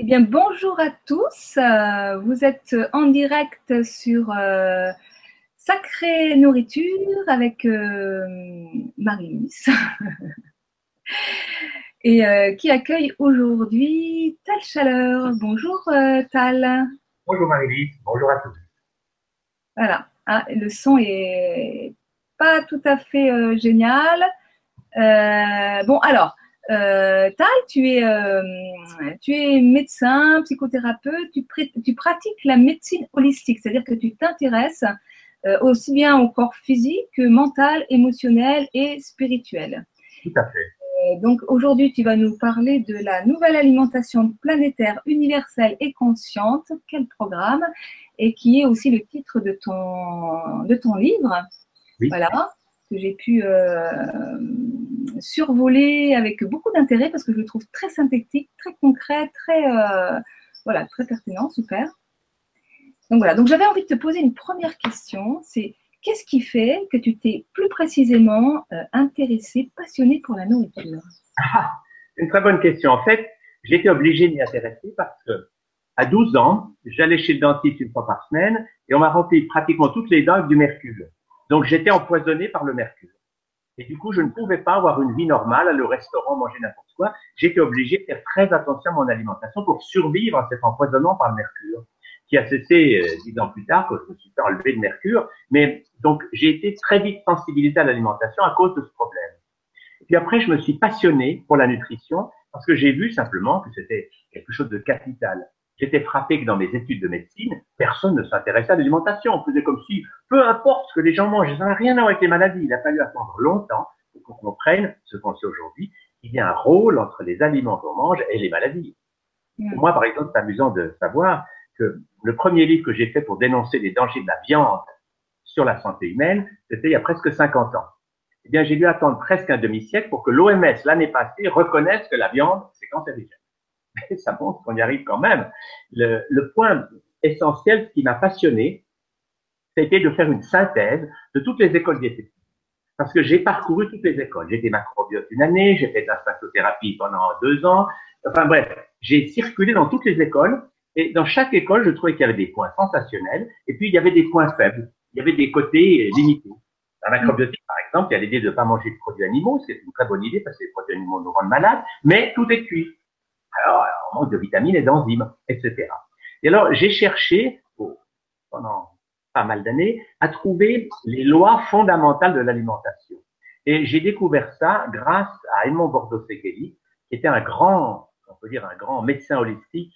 Eh bien, bonjour à tous. Euh, vous êtes en direct sur euh, Sacrée Nourriture avec euh, Marie-Lise et euh, qui accueille aujourd'hui Tal Chaleur. Bonjour Tal. Bonjour Marie-Lise, bonjour à tous. Voilà, Ah, le son est pas tout à fait génial. Bon, alors, euh, Tal, tu es, euh, tu es médecin, psychothérapeute, tu, tu pratiques la médecine holistique, c'est-à-dire que tu t'intéresses euh, aussi bien au corps physique que mental, émotionnel et spirituel. Tout à fait. Euh, Donc aujourd'hui, tu vas nous parler de la nouvelle alimentation planétaire universelle et consciente. Quel programme Et qui est aussi le titre de ton, de ton livre. Oui. Voilà, que j'ai pu euh, survoler avec beaucoup d'intérêt parce que je le trouve très synthétique, très concret, très, euh, voilà, très pertinent, super. Donc voilà, donc j'avais envie de te poser une première question, c'est qu'est-ce qui fait que tu t'es plus précisément euh, intéressé, passionné pour la nourriture? Ah, une très bonne question. En fait, été obligé de m'y intéresser parce que à 12 ans, j'allais chez le dentiste une fois par semaine et on m'a rempli pratiquement toutes les dents avec du mercure. Donc j'étais empoisonné par le mercure. Et du coup, je ne pouvais pas avoir une vie normale, aller au restaurant, manger n'importe quoi. J'étais obligé de faire très attention à mon alimentation pour survivre à cet empoisonnement par le mercure, qui a cessé euh, dix ans plus tard quand je me suis fait enlever le mercure. Mais donc, j'ai été très vite sensibilisé à l'alimentation à cause de ce problème. Et puis après, je me suis passionné pour la nutrition parce que j'ai vu simplement que c'était quelque chose de capital. J'étais frappé que dans mes études de médecine, personne ne s'intéressait à l'alimentation. On faisait comme si, peu importe ce que les gens mangent, ça n'a rien à voir avec les maladies. Il a fallu attendre longtemps pour qu'on comprenne ce qu'on sait aujourd'hui. Il y a un rôle entre les aliments qu'on mange et les maladies. Mm. Pour moi, par exemple, c'est amusant de savoir que le premier livre que j'ai fait pour dénoncer les dangers de la viande sur la santé humaine, c'était il y a presque 50 ans. Eh bien, j'ai dû attendre presque un demi-siècle pour que l'OMS, l'année passée, reconnaisse que la viande, c'est cancérigène. Ça montre qu'on y arrive quand même. Le, point essentiel, ce qui m'a passionné, c'était de faire une synthèse de toutes les écoles diététiques. Parce que j'ai parcouru toutes les écoles. J'ai été macrobiote une année, j'ai fait de la spatiothérapie pendant deux ans. Enfin bref, j'ai circulé dans toutes les écoles et dans chaque école, je trouvais qu'il y avait des points sensationnels et puis il y avait des points faibles. Il y avait des côtés limités. La macrobiotique, par exemple, il y a l'idée de ne pas manger de produits animaux, c'est une très bonne idée parce que les produits animaux nous rendent malades, mais tout est cuit. Alors, on manque de vitamines et d'enzymes, etc. Et alors, j'ai cherché, pendant pas mal d'années, à trouver les lois fondamentales de l'alimentation. Et j'ai découvert ça grâce à Edmond Bordeaux-Segueli, qui était un grand, on peut dire un grand médecin holistique.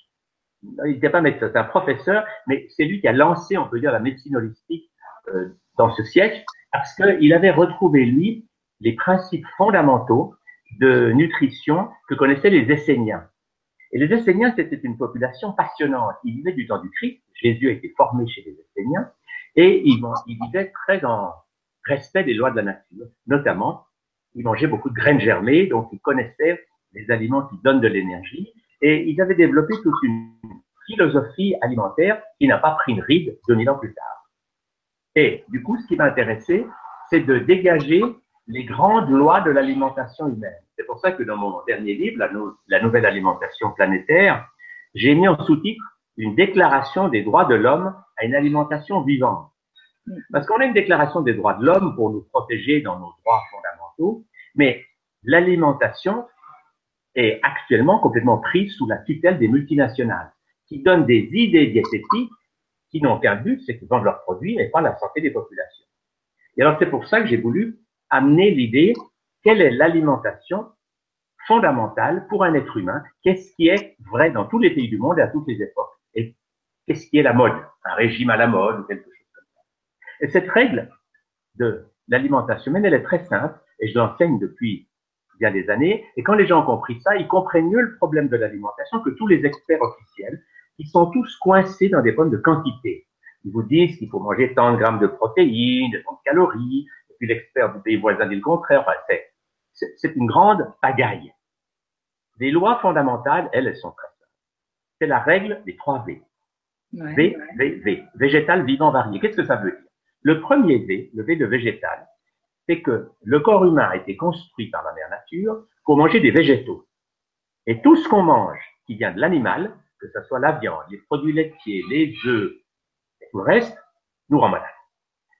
Il n'était pas médecin, c'est un professeur, mais c'est lui qui a lancé, on peut dire, la médecine holistique euh, dans ce siècle, parce qu'il avait retrouvé, lui, les principes fondamentaux de nutrition que connaissaient les Esséniens. Et les Esséniens, c'était une population passionnante. Ils vivaient du temps du Christ. Jésus a été formé chez les Esséniens. Et ils, vivaient très en respect des lois de la nature. Notamment, ils mangeaient beaucoup de graines germées, donc ils connaissaient les aliments qui donnent de l'énergie. Et ils avaient développé toute une philosophie alimentaire qui n'a pas pris une ride 2000 ans plus tard. Et du coup, ce qui m'a intéressé, c'est de dégager les grandes lois de l'alimentation humaine. C'est pour ça que dans mon dernier livre, la, no la nouvelle alimentation planétaire, j'ai mis en sous-titre une déclaration des droits de l'homme à une alimentation vivante. Parce qu'on a une déclaration des droits de l'homme pour nous protéger dans nos droits fondamentaux, mais l'alimentation est actuellement complètement prise sous la tutelle des multinationales, qui donnent des idées diététiques qui n'ont qu'un but, c'est qu'ils vendent leurs produits, mais pas la santé des populations. Et alors c'est pour ça que j'ai voulu amener l'idée, quelle est l'alimentation fondamentale pour un être humain? Qu'est-ce qui est vrai dans tous les pays du monde et à toutes les époques? Et qu'est-ce qui est la mode? Un régime à la mode ou quelque chose comme ça. Et cette règle de l'alimentation humaine, elle est très simple et je l'enseigne depuis bien des années. Et quand les gens ont compris ça, ils comprennent mieux le problème de l'alimentation que tous les experts officiels qui sont tous coincés dans des problèmes de quantité. Ils vous disent qu'il faut manger tant de grammes de protéines, tant de calories, et puis l'expert du pays voisin dit le contraire. Enfin, c'est, c'est une grande pagaille. Les lois fondamentales, elles, elles sont très simples. C'est la règle des trois V. Ouais, V, V, V. Végétal, vivant, varié. Qu'est-ce que ça veut dire? Le premier V, le V de végétal, c'est que le corps humain a été construit par la mère nature pour manger des végétaux. Et tout ce qu'on mange qui vient de l'animal, que ce soit la viande, les produits laitiers, les œufs, et tout le reste, nous rend.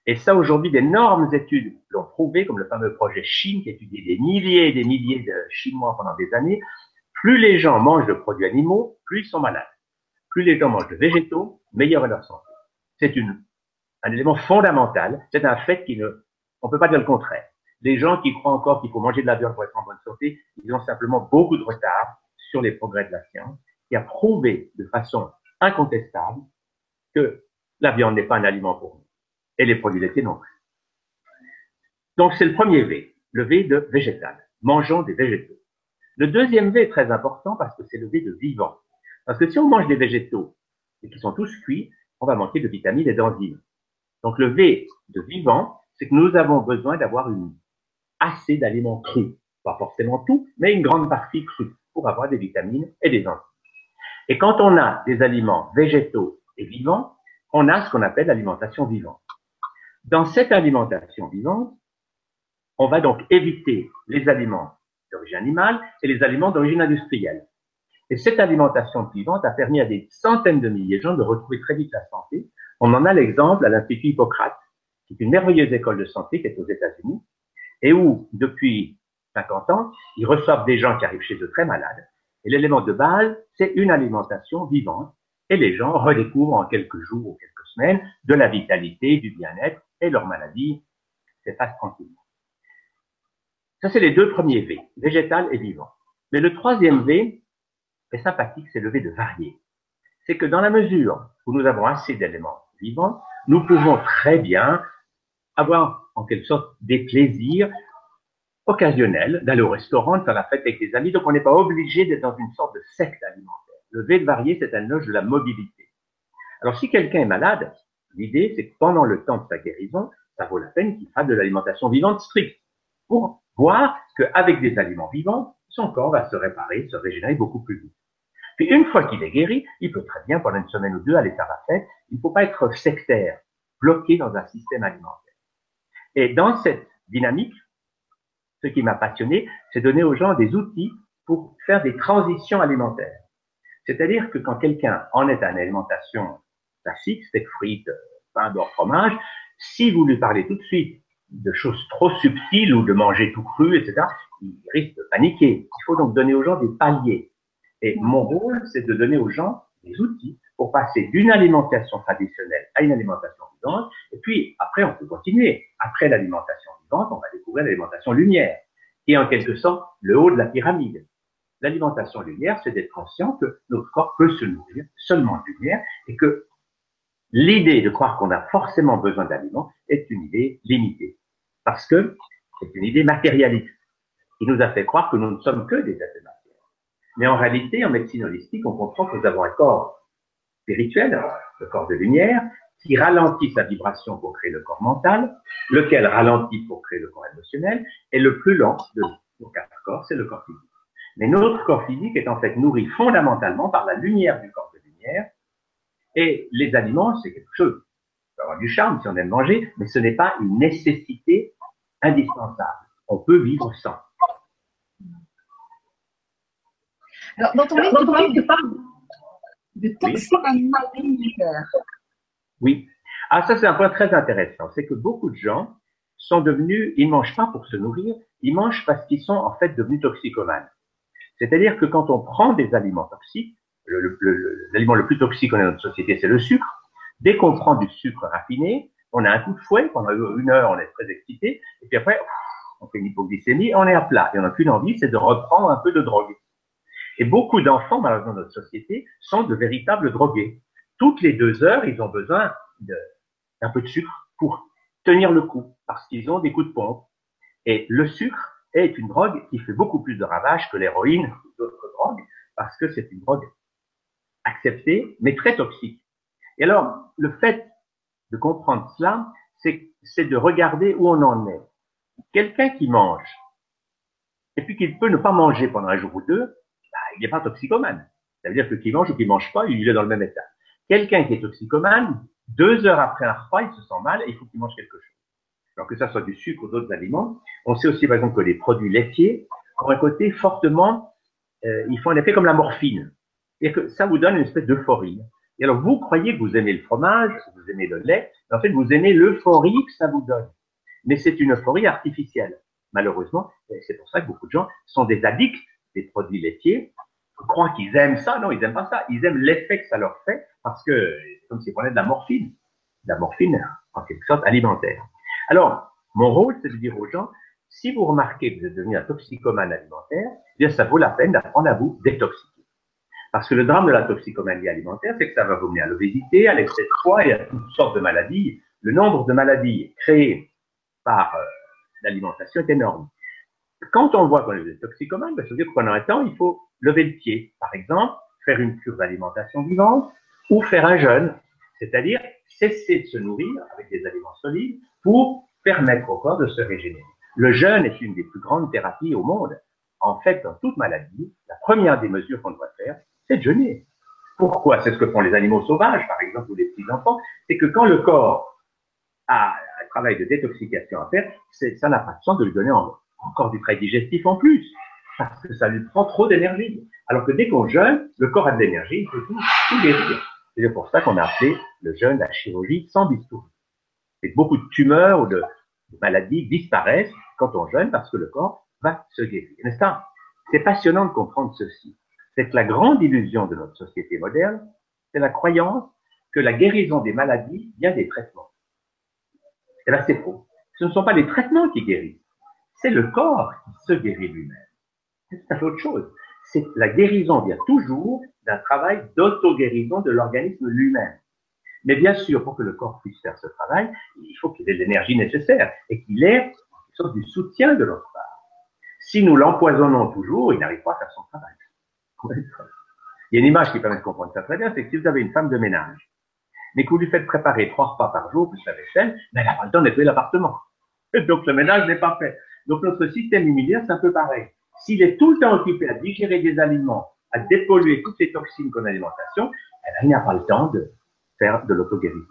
Et ça, aujourd'hui, d'énormes études l'ont prouvé, comme le fameux projet Chine, qui étudié des milliers et des milliers de Chinois pendant des années. Plus les gens mangent de produits animaux, plus ils sont malades. Plus les gens mangent de végétaux, meilleure est leur santé. C'est un élément fondamental. C'est un fait qui ne, on peut pas dire le contraire. Les gens qui croient encore qu'il faut manger de la viande pour être en bonne santé, ils ont simplement beaucoup de retard sur les progrès de la science, qui a prouvé de façon incontestable que la viande n'est pas un aliment pour nous. Et les produits laitiers non plus. Donc c'est le premier V, le V de végétal. Mangeons des végétaux. Le deuxième V est très important parce que c'est le V de vivant. Parce que si on mange des végétaux et qui sont tous cuits, on va manquer de vitamines et d'enzymes. Donc le V de vivant, c'est que nous avons besoin d'avoir une assez d'aliments crus. Pas forcément tout, mais une grande partie crue pour avoir des vitamines et des enzymes. Et quand on a des aliments végétaux et vivants, on a ce qu'on appelle l'alimentation vivante. Dans cette alimentation vivante, on va donc éviter les aliments d'origine animale et les aliments d'origine industrielle. Et cette alimentation vivante a permis à des centaines de milliers de gens de retrouver très vite la santé. On en a l'exemple à l'Institut Hippocrate, qui est une merveilleuse école de santé qui est aux États-Unis, et où, depuis 50 ans, ils reçoivent des gens qui arrivent chez eux très malades. Et l'élément de base, c'est une alimentation vivante. Et les gens redécouvrent en quelques jours ou quelques semaines de la vitalité, du bien-être, et leur maladie s'efface tranquillement. Ça, c'est les deux premiers V, végétal et vivant. Mais le troisième V est sympathique, c'est le V de varié. C'est que dans la mesure où nous avons assez d'éléments vivants, nous pouvons très bien avoir en quelque sorte des plaisirs occasionnels, d'aller au restaurant, de faire la fête avec des amis. Donc on n'est pas obligé d'être dans une sorte de secte alimentaire. Le V de varié, c'est un loge de la mobilité. Alors si quelqu'un est malade, l'idée c'est que pendant le temps de sa guérison, ça vaut la peine qu'il fasse de l'alimentation vivante stricte pour voir qu'avec des aliments vivants, son corps va se réparer, se régénérer beaucoup plus vite. Puis une fois qu'il est guéri, il peut très bien pendant une semaine ou deux aller faire la fête. Il ne faut pas être sectaire, bloqué dans un système alimentaire. Et dans cette dynamique, ce qui m'a passionné, c'est donner aux gens des outils pour faire des transitions alimentaires. C'est-à-dire que quand quelqu'un en est à une alimentation classique, steak frites, pain d'or, fromage, si vous lui parlez tout de suite de choses trop subtiles ou de manger tout cru, etc., il risque de paniquer. Il faut donc donner aux gens des paliers. Et mon rôle, c'est de donner aux gens des outils pour passer d'une alimentation traditionnelle à une alimentation vivante. Et puis, après, on peut continuer. Après l'alimentation vivante, on va découvrir l'alimentation lumière, qui est en quelque sorte le haut de la pyramide. L'alimentation lumière, c'est d'être conscient que notre corps peut se nourrir seulement de lumière et que l'idée de croire qu'on a forcément besoin d'aliments est une idée limitée. Parce que c'est une idée matérialiste qui nous a fait croire que nous ne sommes que des êtres matière. Mais en réalité, en médecine holistique, on comprend que nous avons un corps spirituel, le corps de lumière, qui ralentit sa vibration pour créer le corps mental, lequel ralentit pour créer le corps émotionnel, et le plus lent de nos quatre corps, c'est le corps physique. Mais notre corps physique est en fait nourri fondamentalement par la lumière du corps de lumière, et les aliments, c'est quelque chose. On peut avoir du charme si on aime manger, mais ce n'est pas une nécessité indispensable. On peut vivre sans. Alors, dans ton livre, tu parles de toxines alimentaires. Oui. Ah, ça, c'est un point très intéressant. C'est que beaucoup de gens sont devenus, ils mangent pas pour se nourrir, ils mangent parce qu'ils sont en fait devenus toxicomanes. C'est-à-dire que quand on prend des aliments toxiques, l'aliment le, plus toxique qu'on a dans notre société, c'est le sucre. Dès qu'on prend du sucre raffiné, on a un coup de fouet, pendant une heure, on est très excité, et puis après, on fait une hypoglycémie, on est à plat. Et on n'a qu'une envie, c'est de reprendre un peu de drogue. Et beaucoup d'enfants, malheureusement, dans notre société, sont de véritables drogués. Toutes les deux heures, ils ont besoin d'un peu de sucre pour tenir le coup, parce qu'ils ont des coups de pompe. Et le sucre est une drogue qui fait beaucoup plus de ravages que l'héroïne ou d'autres drogues, parce que c'est une drogue acceptée, mais très toxique. Et alors, le fait de comprendre cela, c'est de regarder où on en est. Quelqu'un qui mange, et puis qu'il peut ne pas manger pendant un jour ou deux, bah, il n'est pas toxicomane. Ça veut dire que qui mange ou qui mange pas, il est dans le même état. Quelqu'un qui est toxicomane, deux heures après un repas, il se sent mal et il faut qu'il mange quelque chose. Alors que ça soit du sucre ou d'autres aliments. On sait aussi, par exemple, que les produits laitiers ont un côté fortement, euh, ils font un effet comme la morphine. Et que ça vous donne une espèce d'euphorie. Et alors, vous croyez que vous aimez le fromage, vous aimez le lait, mais en fait, vous aimez l'euphorie que ça vous donne. Mais c'est une euphorie artificielle. Malheureusement, c'est pour ça que beaucoup de gens sont des addicts des produits laitiers, croient qu'ils aiment ça. Non, ils n'aiment pas ça. Ils aiment l'effet que ça leur fait parce que c'est comme s'ils prenaient de la morphine. De la morphine, en quelque sorte, alimentaire. Alors, mon rôle, c'est de dire aux gens, si vous remarquez que vous êtes devenu un toxicomane alimentaire, eh bien, ça vaut la peine d'apprendre à vous détoxiquer. Parce que le drame de la toxicomanie alimentaire, c'est que ça va vous mener à l'obésité, à l'excès de poids et à toutes sortes de maladies. Le nombre de maladies créées par euh, l'alimentation est énorme. Quand on voit qu'on est toxicomane, ben, ça veut dire que pendant un temps, il faut lever le pied. Par exemple, faire une cure d'alimentation vivante ou faire un jeûne, c'est-à-dire cesser de se nourrir avec des aliments solides pour permettre au corps de se régénérer. Le jeûne est une des plus grandes thérapies au monde. En fait, dans toute maladie, la première des mesures qu'on doit faire, c'est de jeûner. Pourquoi C'est ce que font les animaux sauvages, par exemple, ou les petits enfants. C'est que quand le corps a un travail de détoxication à faire, ça n'a pas de sens de lui donner encore du trait digestif en plus, parce que ça lui prend trop d'énergie. Alors que dès qu'on jeûne, le corps a de l'énergie, il peut tout, tout guérir. C'est pour ça qu'on a appelé le jeûne la chirurgie sans bistouri. Et beaucoup de tumeurs ou de, de maladies disparaissent quand on jeûne parce que le corps va se guérir. N'est-ce pas C'est passionnant de comprendre ceci c'est que la grande illusion de notre société moderne, c'est la croyance que la guérison des maladies vient des traitements. Et là, c'est faux. Ce ne sont pas les traitements qui guérissent, c'est le corps qui se guérit lui-même. C'est tout autre chose. C'est la guérison vient toujours d'un travail d'auto-guérison de l'organisme lui-même. Mais bien sûr, pour que le corps puisse faire ce travail, il faut qu'il ait l'énergie nécessaire et qu'il ait une sorte du soutien de notre part. Si nous l'empoisonnons toujours, il n'arrive pas à faire son travail. Il y a une image qui permet de comprendre ça très bien, c'est que si vous avez une femme de ménage, mais que vous lui faites préparer trois repas par jour, plus la vaisselle, mais elle n'a pas le temps de nettoyer l'appartement. Donc le ménage n'est pas fait. Donc notre système immunitaire, c'est un peu pareil. S'il est tout le temps occupé à digérer des aliments, à dépolluer toutes ces toxines qu'on alimentation, eh ben, il n'a pas le temps de faire de l'auto-guérison.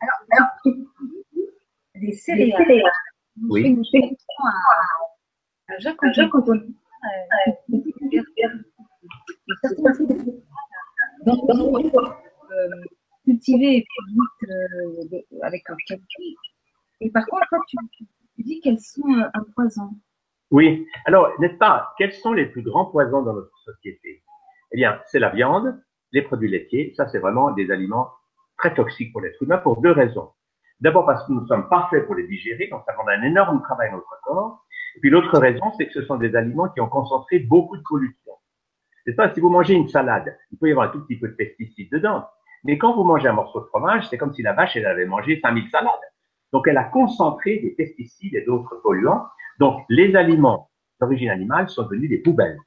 Alors, alors, les céréales. Oui. On donc, cultiver et vite avec un calcul. Et par contre, toi, tu, dis qu'elles sont un poison. Oui. Alors, n'est-ce pas, quels sont les plus grands poisons dans notre société? Eh bien, c'est la viande, les produits laitiers. Ça, c'est vraiment des aliments très toxiques pour l'être humain pour deux raisons. D'abord parce que nous sommes pas faits pour les digérer, donc ça demande un énorme travail dans notre corps. Et puis l'autre raison, c'est que ce sont des aliments qui ont concentré beaucoup de pollution. C'est pas si vous mangez une salade, il peut y avoir un tout petit peu de pesticides dedans. Mais quand vous mangez un morceau de fromage, c'est comme si la vache, elle avait mangé 5000 salades. Donc elle a concentré des pesticides et d'autres polluants. Donc les aliments d'origine animale sont devenus des poubelles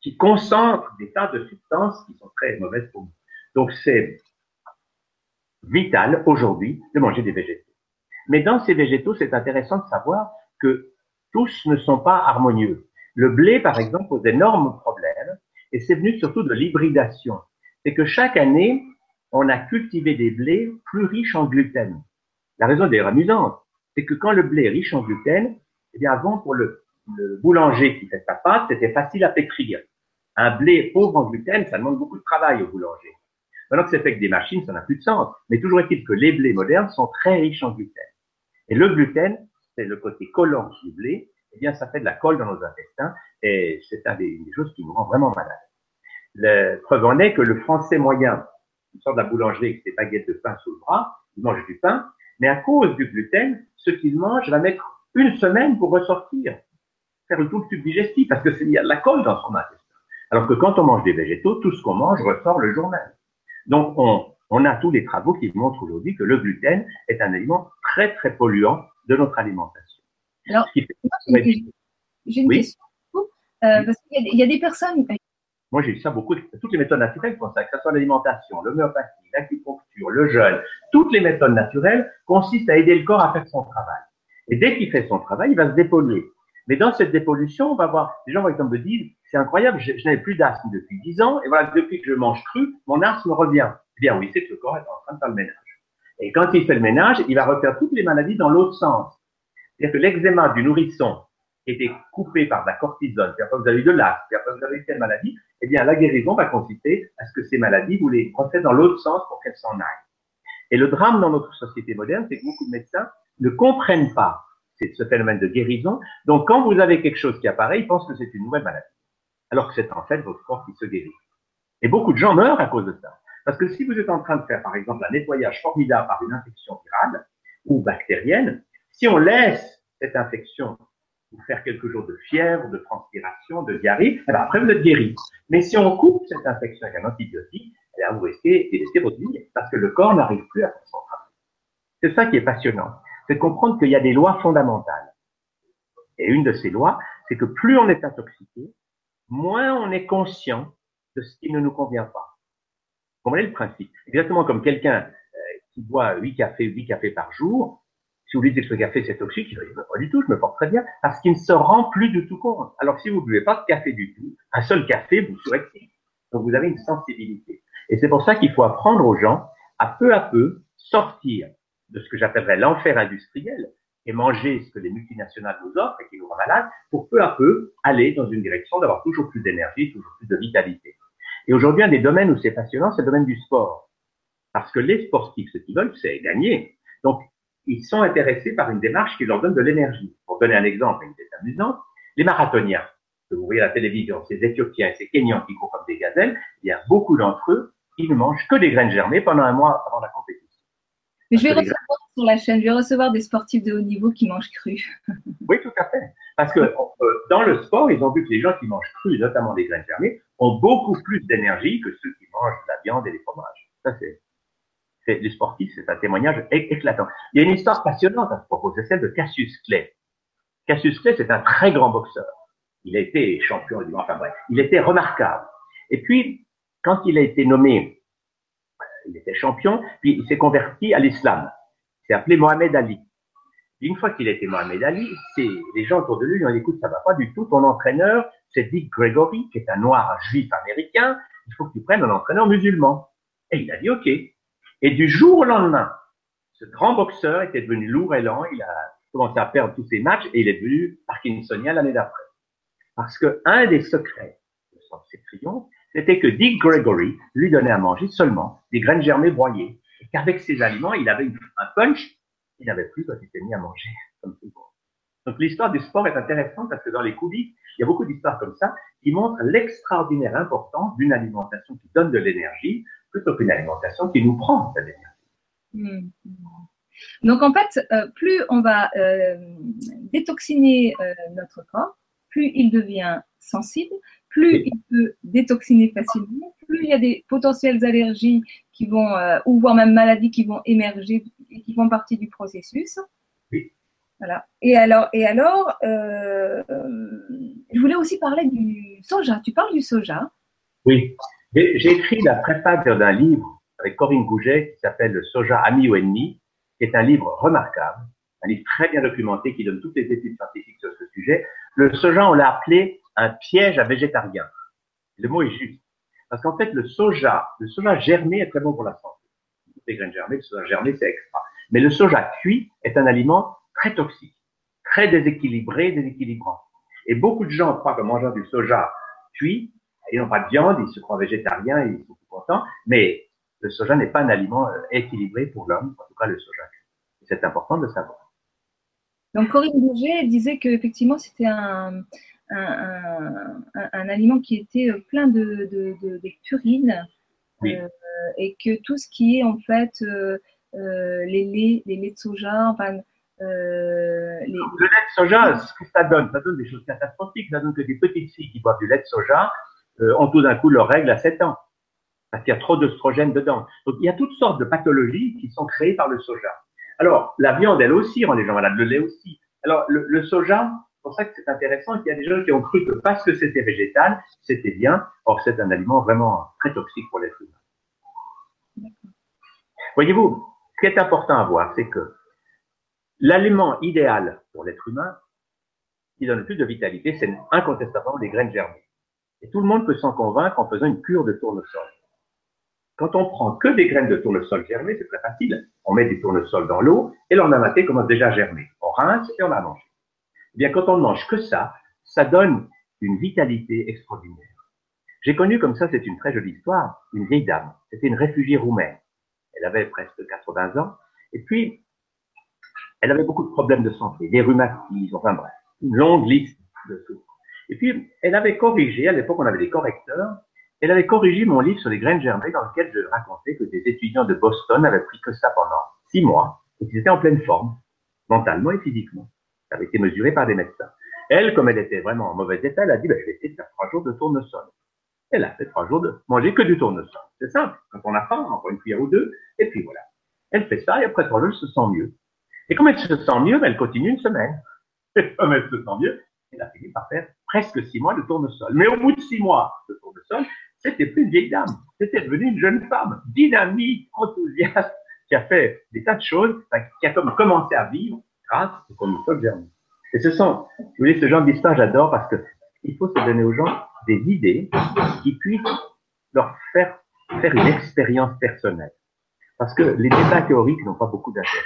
qui concentrent des tas de substances qui sont très mauvaises pour nous. Donc c'est vital aujourd'hui de manger des végétaux. Mais dans ces végétaux, c'est intéressant de savoir que tous ne sont pas harmonieux. Le blé, par exemple, pose d'énormes problèmes et c'est venu surtout de l'hybridation. C'est que chaque année, on a cultivé des blés plus riches en gluten. La raison d'ailleurs amusante, c'est que quand le blé est riche en gluten, eh bien avant pour le, boulanger qui fait sa pâte, c'était facile à pétrir. Un blé pauvre en gluten, ça demande beaucoup de travail au boulanger. Maintenant que c'est fait avec des machines, ça n'a plus de sens. Mais toujours est-il que les blés modernes sont très riches en gluten. Et le gluten, c'est le côté collant du blé, eh bien, ça fait de la colle dans nos intestins et c'est une des, choses qui nous rend vraiment malades. La preuve en est que le français moyen, il sort de la boulangerie avec ses baguettes de pain sous le bras, il mange du pain, mais à cause du gluten, ce qu'il mange va mettre une semaine pour ressortir, faire tout le tube digestif, parce qu'il y a de la colle dans son intestin. Alors que quand on mange des végétaux, tout ce qu'on mange ressort le jour même. Donc, on, on a tous les travaux qui montrent aujourd'hui que le gluten est un aliment très, très polluant de notre alimentation. Alors, j'ai une, question. Euh, parce qu'il y, a des personnes. Moi, j'ai eu ça beaucoup. Toutes les méthodes naturelles font ça, que ce soit l'alimentation, l'homéopathie, l'acupuncture, le jeûne. Toutes les méthodes naturelles consistent à aider le corps à faire son travail. Et dès qu'il fait son travail, il va se dépolluer. Mais dans cette dépollution, on va voir, les gens, par exemple, me disent, c'est incroyable, je, n'avais plus d'asthme depuis 10 ans, et voilà, depuis que je mange cru, mon asthme revient. Eh bien oui, c'est que le corps est en train de faire le ménage. Et quand il fait le ménage, il va refaire toutes les maladies dans l'autre sens. C'est-à-dire que l'eczéma du nourrisson était coupé par de la cortisone, puis après vous avez eu de l'asthme, puis après vous avez eu telle maladie, eh bien, la guérison va consister à ce que ces maladies, vous les refaites dans l'autre sens pour qu'elles s'en aillent. Et le drame dans notre société moderne, c'est que beaucoup de médecins ne comprennent pas ce phénomène de guérison. Donc, quand vous avez quelque chose qui apparaît, ils pensent que c'est une nouvelle maladie, alors que c'est en fait votre corps qui se guérit. Et beaucoup de gens meurent à cause de ça. Parce que si vous êtes en train de faire, par exemple, un nettoyage formidable par une infection virale ou bactérienne, si on laisse cette infection vous faire quelques jours de fièvre, de transpiration, de diarrhée, eh ben, après vous êtes guéri. Mais si on coupe cette infection avec un antibiotique, eh bien, vous risquez de votre vie parce que le corps n'arrive plus à faire son travail. C'est ça qui est passionnant, c'est de comprendre qu'il y a des lois fondamentales. Et une de ces lois, c'est que plus on est intoxiqué, moins on est conscient de ce qui ne nous convient pas. Comprenez le principe Exactement comme quelqu'un euh, qui boit 8 cafés, 8 cafés par jour, si vous lui dites que ce café c'est toxique, il dire pas du tout, je me porte très bien, parce qu'il ne se rend plus du tout compte. Alors si vous ne buvez pas de café du tout, un seul café vous surexcite. Donc vous avez une sensibilité. Et c'est pour ça qu'il faut apprendre aux gens à peu à peu sortir de ce que j'appellerais l'enfer industriel et manger ce que les multinationales nous offrent et qui nous rend malades, pour peu à peu aller dans une direction d'avoir toujours plus d'énergie, toujours plus de vitalité. Et aujourd'hui, un des domaines où c'est passionnant, c'est le domaine du sport. Parce que les sportifs, ce qu'ils veulent, c'est gagner. Donc, ils sont intéressés par une démarche qui leur donne de l'énergie. Pour donner un exemple, c'est amusant, les marathoniens, que vous voyez à la télévision, ces Éthiopiens et ces Kenyans qui courent comme des gazelles, il y a beaucoup d'entre eux, ils ne mangent que des graines germées pendant un mois avant la compétition. Mais je vais recevoir sur la chaîne, je vais recevoir des sportifs de haut niveau qui mangent cru. oui, tout à fait. Parce que euh, dans le sport, ils ont vu que les gens qui mangent cru, notamment des graines germées, ont beaucoup plus d'énergie que ceux qui mangent de la viande et des fromages. Ça, c'est les sportifs, c'est un témoignage éclatant. Il y a une histoire passionnante à ce propos, c'est celle de Cassius Clay. Cassius Clay, c'est un très grand boxeur. Il a été champion du enfin bref, il était remarquable. Et puis, quand il a été nommé, euh, il était champion, puis il s'est converti à l'islam. S'est appelé Mohamed Ali. une fois qu'il été Mohamed Ali, les gens autour de lui lui ont dit, écoute, ça va pas du tout, ton entraîneur, c'est Dick Gregory, qui est un noir juif américain, il faut que tu prennes un entraîneur musulman. Et il a dit, OK. Et du jour au lendemain, ce grand boxeur était devenu lourd et lent, il a commencé à perdre tous ses matchs et il est devenu parkinsonien l'année d'après. Parce que un des secrets de ses triomphes, c'était que Dick Gregory lui donnait à manger seulement des graines germées broyées. Et qu'avec ces aliments, il avait un punch qu'il n'avait plus quand il s'est mis à manger comme tout le monde. Donc l'histoire du sport est intéressante parce que dans les coulisses, il y a beaucoup d'histoires comme ça qui montrent l'extraordinaire importance d'une alimentation qui donne de l'énergie plutôt qu'une alimentation qui nous prend de l'énergie. Hmm. Donc en fait, euh, plus on va euh, détoxiner euh, notre corps, plus il devient sensible, plus il peut détoxiner facilement, plus il y a des potentielles allergies qui vont, ou voire même maladies qui vont émerger et qui font partie du processus. Oui. Voilà. Et alors, et alors je voulais aussi parler du soja. Tu parles du soja? Oui. J'ai écrit la préface d'un livre avec Corinne Gouget qui s'appelle Le soja ami ou ennemi, qui est un livre remarquable, un livre très bien documenté qui donne toutes les études scientifiques sur ce sujet. Le soja, on l'a appelé un piège à végétariens. Le mot est juste. Parce qu'en fait, le soja, le soja germé est très bon pour la santé. Les graines germées, le soja germé, c'est extra. Mais le soja cuit est un aliment très toxique, très déséquilibré, déséquilibrant. Et beaucoup de gens croient qu'en mangeant du soja cuit, ils n'ont pas de viande, ils se croient végétariens, ils sont contents, mais le soja n'est pas un aliment euh, équilibré pour l'homme, en tout cas le soja. C'est important de savoir. Donc Corinne Bourget disait qu'effectivement c'était un, un, un, aliment qui était euh, plein de, de, de, de purines euh, et que tout ce qui est en fait euh, les laits, les laits de soja, enfin euh, les... Le lait de soja, ce que ça donne, ça donne des choses catastrophiques. Ça donne que des petites filles qui boivent du lait de soja ont tout d'un coup leur règle à 7 ans, parce qu'il y a trop d'œstrogènes dedans. Donc il y a toutes sortes de pathologies qui sont créées par le soja. Alors la viande, elle aussi rend les gens malades, le lait aussi. Alors le, le soja, pour ça que c'est intéressant qu'il y a des gens qui ont cru que parce que c'était végétal, c'était bien. Or c'est un aliment vraiment très toxique pour l'être humain. Voyez-vous, ce qui est important à voir, c'est que l'aliment idéal pour l'être humain, qui donne le plus de vitalité, c'est incontestablement les graines germées. Et tout le monde peut s'en convaincre en faisant une cure de tournesol. Quand on prend que des graines de tournesol germées, c'est très facile. On met des tournesols dans l'eau et l'ornementé commence déjà à germer. On rince et on a mangé. Eh bien, quand on ne mange que ça, ça donne une vitalité extraordinaire. J'ai connu comme ça, c'est une très jolie histoire, une vieille dame. C'était une réfugiée roumaine. Elle avait presque 80 ans. Et puis, elle avait beaucoup de problèmes de santé, des rhumatismes, enfin bref, une longue liste de souffrances. Et puis, elle avait corrigé, à l'époque on avait des correcteurs, elle avait corrigé mon livre sur les graines germées dans lequel je racontais que des étudiants de Boston avaient pris que ça pendant six mois et qu'ils étaient en pleine forme, mentalement et physiquement. Avait été mesuré par des médecins. Elle, comme elle était vraiment en mauvais état, elle a dit, ben, je vais essayer de faire trois jours de tournesol. Elle a fait trois jours de manger que du tournesol. C'est simple. Quand on a faim, on prend une cuillère ou deux, et puis voilà. Elle fait ça, et après trois jours, elle se sent mieux. Et comme elle se sent mieux, ben, elle continue une semaine. Et comme elle se sent mieux, elle a fini par faire presque six mois de tournesol. Mais au bout de six mois de tournesol, c'était plus une vieille dame. C'était devenu une jeune femme, dynamique, enthousiaste, qui a fait des tas de choses, qui a comme commencé à vivre grâce au tournesol germé. Et ce sont, vous voyez, ce genre d'histoire, j'adore parce que il faut se donner aux gens des idées qui puissent leur faire faire une expérience personnelle. Parce que les débats théoriques n'ont pas beaucoup d'intérêt.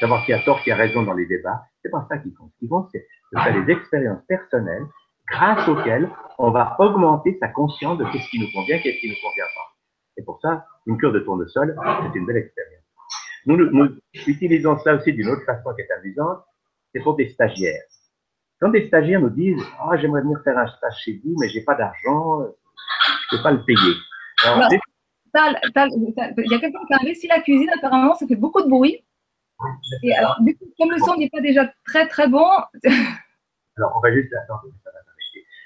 Savoir qui a tort, qui a raison dans les débats, c'est pas ça qui compte. Ce qui compte, c'est de faire des expériences personnelles grâce auxquelles on va augmenter sa conscience de ce qui nous convient, qu'est-ce qui ne nous convient pas. Et pour ça, une cure de tournesol, c'est une belle expérience. Nous, nous, utilisons ça aussi d'une autre façon qui est amusante, c'est pour des stagiaires. Quand des stagiaires nous disent Ah, oh, j'aimerais venir faire un stage chez vous, mais j'ai pas d'argent, je peux pas le payer. Alors, il y a quelqu'un qui a investi la cuisine, apparemment, ça fait beaucoup de bruit. Et alors, comme le son n'est pas déjà très très bon. alors, on va juste attendre ça va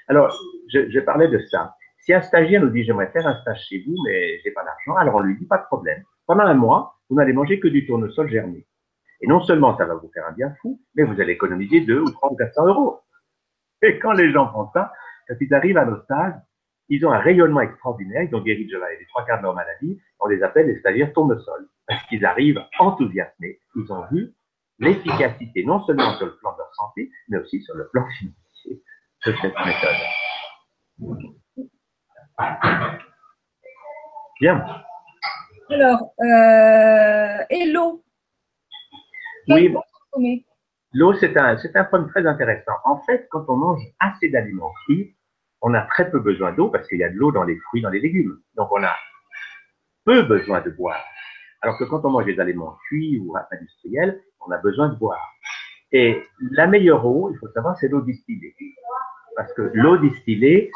Alors, je, je, parlais de ça. Si un stagiaire nous dit j'aimerais faire un stage chez vous, mais j'ai pas d'argent, alors on lui dit pas de problème. Pendant un mois, vous n'allez manger que du tournesol germé. Et non seulement ça va vous faire un bien fou, mais vous allez économiser 2 ou 3 ou 400 euros. Et quand les gens font ça, quand ils arrivent à nos stages, ils ont un rayonnement extraordinaire, ils ont guéri de les trois quarts de leur maladie, on les appelle les stagiaires tournesol, parce qu'ils arrivent enthousiasmés, ils ont vu l'efficacité non seulement sur le plan de leur santé, mais aussi sur le plan financier de cette méthode. Bien. Alors, euh, et l'eau? Oui, l'eau, c'est un, c'est un point très intéressant. En fait, quand on mange assez d'aliments frits, on a très peu besoin d'eau parce qu'il y a de l'eau dans les fruits, dans les légumes. Donc, on a peu besoin de boire. Alors que quand on mange des aliments cuits ou industriels, on a besoin de boire. Et la meilleure eau, il faut savoir, c'est l'eau distillée. Parce que l'eau distillée,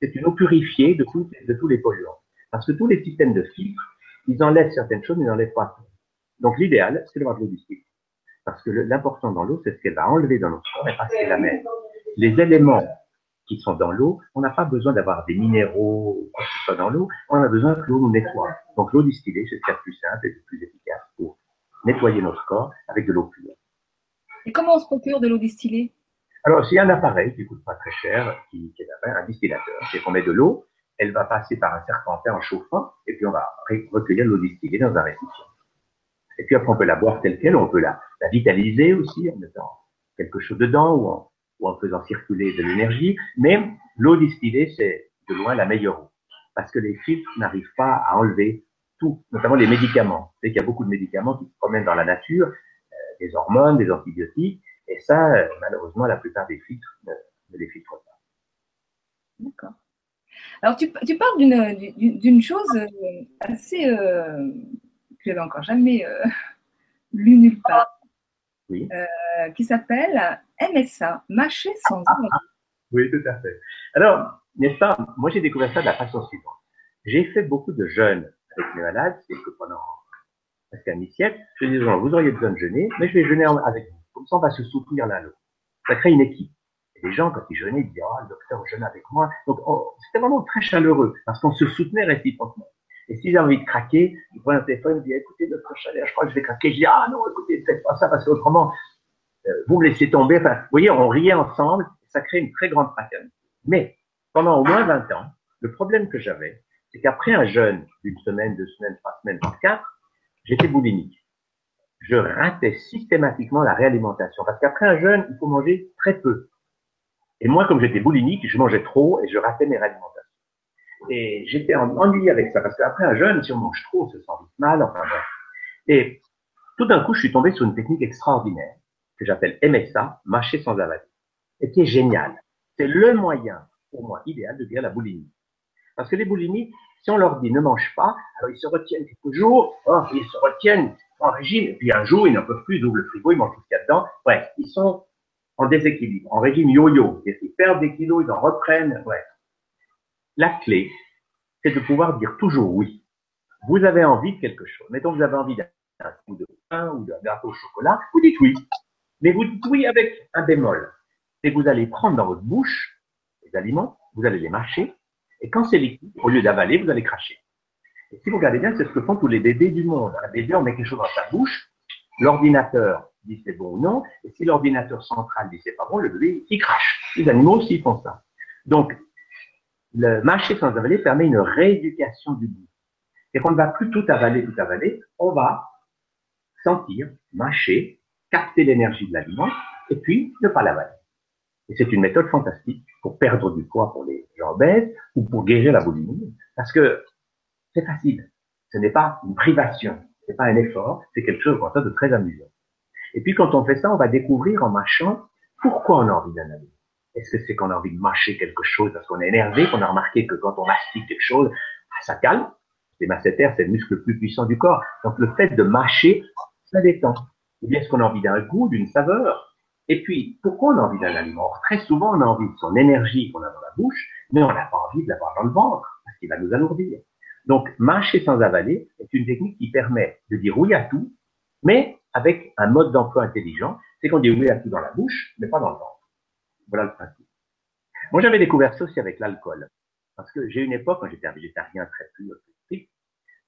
c'est une eau purifiée de, de tous les polluants. Parce que tous les systèmes de filtre, ils enlèvent certaines choses, mais ils n'enlèvent pas tout. Donc l'idéal, c'est d'avoir de l'eau distillée. Parce que l'important dans l'eau, c'est ce qu'elle va enlever dans notre corps et pas ce qu'elle amène. Les éléments qui sont dans l'eau, on n'a pas besoin d'avoir des minéraux ou quoi que ce soit dans l'eau, on a besoin que l'eau nous nettoie. Donc l'eau distillée, c'est ce qui est le plus simple et le plus efficace pour nettoyer notre corps avec de l'eau pure. Et comment on se procure de l'eau distillée? Alors, y a un appareil qui coûte pas très cher, qui, qui est un distillateur, c'est qu'on met de l'eau, elle va passer par un serpentin en chauffant, et puis on va recueillir l'eau distillée dans un récipient. Et puis après, on peut la boire telle qu'elle, on peut la, la vitaliser aussi en mettant quelque chose dedans ou en, ou en faisant circuler de l'énergie, mais l'eau distillée, c'est de loin la meilleure eau, parce que les filtres n'arrivent pas à enlever tout, notamment les médicaments. C'est qu'il y a beaucoup de médicaments qui se promènent dans la nature, euh, des hormones, des antibiotiques, et ça, euh, malheureusement, la plupart des filtres les filtrent pas. D'accord. Alors, tu, tu parles d'une chose euh, assez euh, que j'avais encore jamais euh, lu nulle part oui. euh, qui s'appelle MSA, mâcher sans ah, ah, Oui, tout à fait. Alors, n'est-ce pas, moi j'ai découvert ça de la façon suivante. J'ai fait beaucoup de jeûnes avec mes malades, c'est que pendant presque un demi-siècle, je disais, vous auriez besoin de jeûner, mais je vais jeûner avec vous. Comme ça, on va se soutenir l'un l'autre. Ça crée une équipe. Et les gens, quand ils jeûnaient, ils disaient, oh, le docteur jeûne avec moi. Donc, c'était vraiment très chaleureux, parce qu'on se soutenait réciproquement. Et si j'ai envie de craquer, je prends un téléphone, je dis, écoutez, notre chaleur, je crois que je vais craquer. Je dis, ah non, écoutez, faites pas ça, parce qu'autrement, euh, vous me laissez tomber. Enfin, vous voyez, on riait ensemble, ça crée une très grande fraternité. Mais, pendant au moins 20 ans, le problème que j'avais, c'est qu'après un jeûne d'une semaine, deux semaines, trois semaines, quatre, j'étais boulimique. Je ratais systématiquement la réalimentation. Parce qu'après un jeûne, il faut manger très peu. Et moi, comme j'étais boulimique, je mangeais trop et je ratais mes réalimentations. Et j'étais ennuyé avec ça, parce qu'après un jeûne, si on mange trop, on se sent vite mal, enfin. Et tout d'un coup, je suis tombé sur une technique extraordinaire que j'appelle MSA, mâcher sans avaler, et qui est génial. C'est le moyen, pour moi, idéal de guérir la boulimie. Parce que les boulimiques, si on leur dit ne mange pas, alors ils se retiennent quelques jours, oh, ils se retiennent en régime, et puis un jour, ils n'en peuvent plus, ils ouvrent le frigo, ils mangent tout ce qu'il y a dedans. Bref, ils sont en déséquilibre, en régime yo-yo. Ils perdent des kilos, ils en reprennent. La clé, c'est de pouvoir dire toujours oui. Vous avez envie de quelque chose. Mettons vous avez envie d'un coup de pain ou d'un gâteau au chocolat, vous dites oui. Mais vous dites oui avec un bémol. C'est que vous allez prendre dans votre bouche les aliments, vous allez les mâcher, et quand c'est liquide, au lieu d'avaler, vous allez cracher. Et si vous regardez bien, c'est ce que font tous les bébés du monde. Un bébé, on met quelque chose dans sa bouche, l'ordinateur dit c'est bon ou non, et si l'ordinateur central dit c'est pas bon, le bébé, il crache. Les animaux aussi font ça. Donc, le mâcher sans avaler permet une rééducation du goût. C'est qu'on ne va plus tout avaler, tout avaler, on va sentir, mâcher, capter l'énergie de l'aliment, et puis ne pas l'avaler. Et c'est une méthode fantastique pour perdre du poids pour les gens obèses ou pour guérir la boulimie, parce que c'est facile. Ce n'est pas une privation, ce n'est pas un effort, c'est quelque chose de très amusant. Et puis quand on fait ça, on va découvrir en mâchant pourquoi on a envie d'un aliment. Est-ce que c'est qu'on a envie de mâcher quelque chose parce qu'on est énervé, qu'on a remarqué que quand on mastique quelque chose, ah, ça calme? Les masséter, c'est le muscle le plus puissant du corps. Donc le fait de mâcher, ça détend. Ou bien est-ce qu'on a envie d'un goût, d'une saveur? Et puis, pourquoi on a envie d'un aliment? Très souvent, on a envie de son énergie qu'on a dans la bouche, mais on n'a pas envie de l'avoir dans le ventre, parce qu'il va nous alourdir. Donc, mâcher sans avaler est une technique qui permet de dire oui à tout, mais avec un mode d'emploi intelligent, c'est qu'on dit oui à tout dans la bouche, mais pas dans le ventre. Voilà le principe. Moi, j'avais découvert ça aussi avec l'alcool. Parce que j'ai une époque, quand j'étais un végétarien très plus strict,